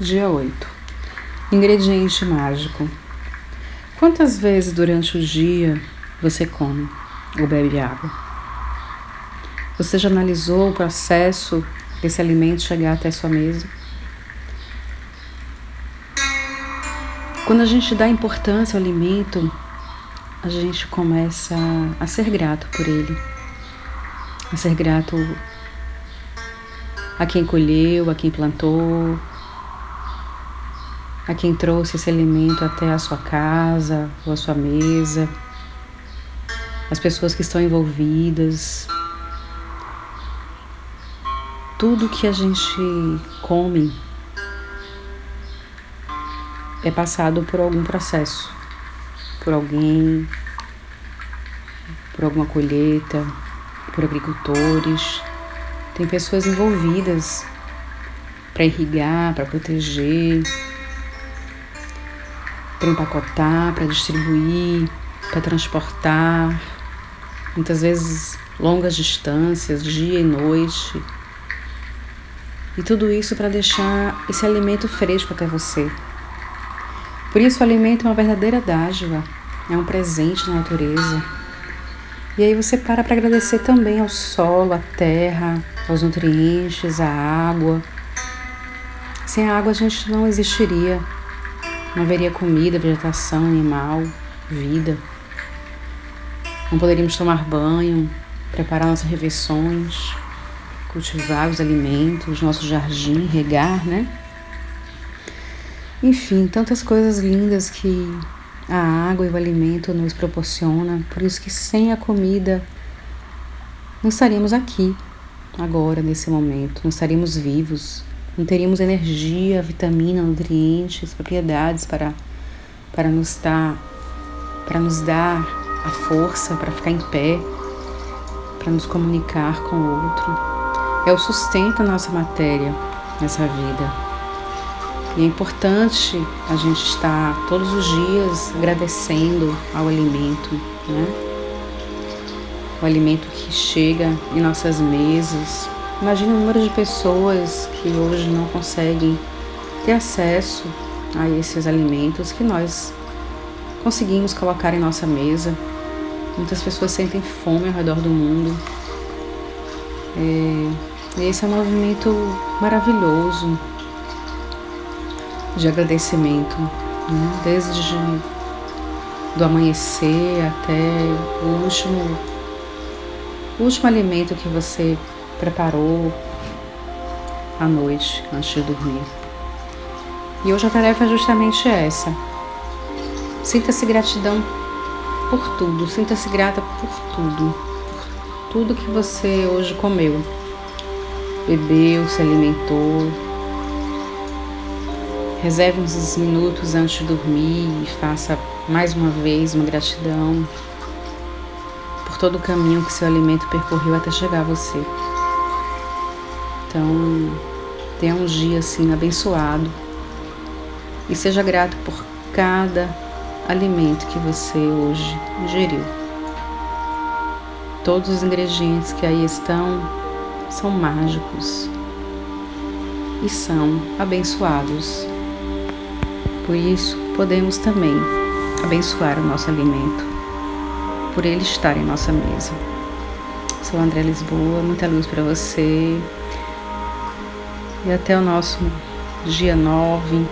Dia 8. Ingrediente mágico. Quantas vezes durante o dia você come ou bebe água? Você já analisou o processo desse alimento chegar até sua mesa? Quando a gente dá importância ao alimento, a gente começa a ser grato por ele, a ser grato a quem colheu, a quem plantou, a quem trouxe esse alimento até a sua casa ou a sua mesa, as pessoas que estão envolvidas. Tudo que a gente come é passado por algum processo, por alguém, por alguma colheita, por agricultores. Tem pessoas envolvidas para irrigar, para proteger, para empacotar, para distribuir, para transportar, muitas vezes longas distâncias, dia e noite. E tudo isso para deixar esse alimento fresco até você. Por isso, o alimento é uma verdadeira dádiva, é um presente na natureza. E aí você para para agradecer também ao solo, à terra, aos nutrientes, à água. Sem a água a gente não existiria. Não haveria comida, vegetação, animal, vida. Não poderíamos tomar banho, preparar nossas refeições, cultivar os alimentos, nosso jardim, regar, né? Enfim, tantas coisas lindas que a água e o alimento nos proporciona. Por isso que sem a comida não estaríamos aqui agora, nesse momento, não estaríamos vivos, não teríamos energia, vitamina, nutrientes, propriedades para, para nos dar para nos dar a força para ficar em pé, para nos comunicar com o outro. É o sustento da nossa matéria nessa vida. E é importante a gente estar todos os dias agradecendo ao alimento, né? O alimento que chega em nossas mesas, Imagina o número de pessoas que hoje não conseguem ter acesso a esses alimentos que nós conseguimos colocar em nossa mesa. Muitas pessoas sentem fome ao redor do mundo. É, esse é um movimento maravilhoso de agradecimento, né? desde do amanhecer até o último, o último alimento que você preparou à noite antes de dormir. E hoje a tarefa é justamente essa. Sinta-se gratidão por tudo, sinta-se grata por tudo, por tudo que você hoje comeu, bebeu, se alimentou. Reserve uns minutos antes de dormir e faça mais uma vez uma gratidão por todo o caminho que seu alimento percorreu até chegar a você. Então, tenha um dia assim abençoado e seja grato por cada alimento que você hoje ingeriu. Todos os ingredientes que aí estão são mágicos e são abençoados. Por isso, podemos também abençoar o nosso alimento, por ele estar em nossa mesa. Sou André Lisboa, muita luz para você e até o nosso dia 9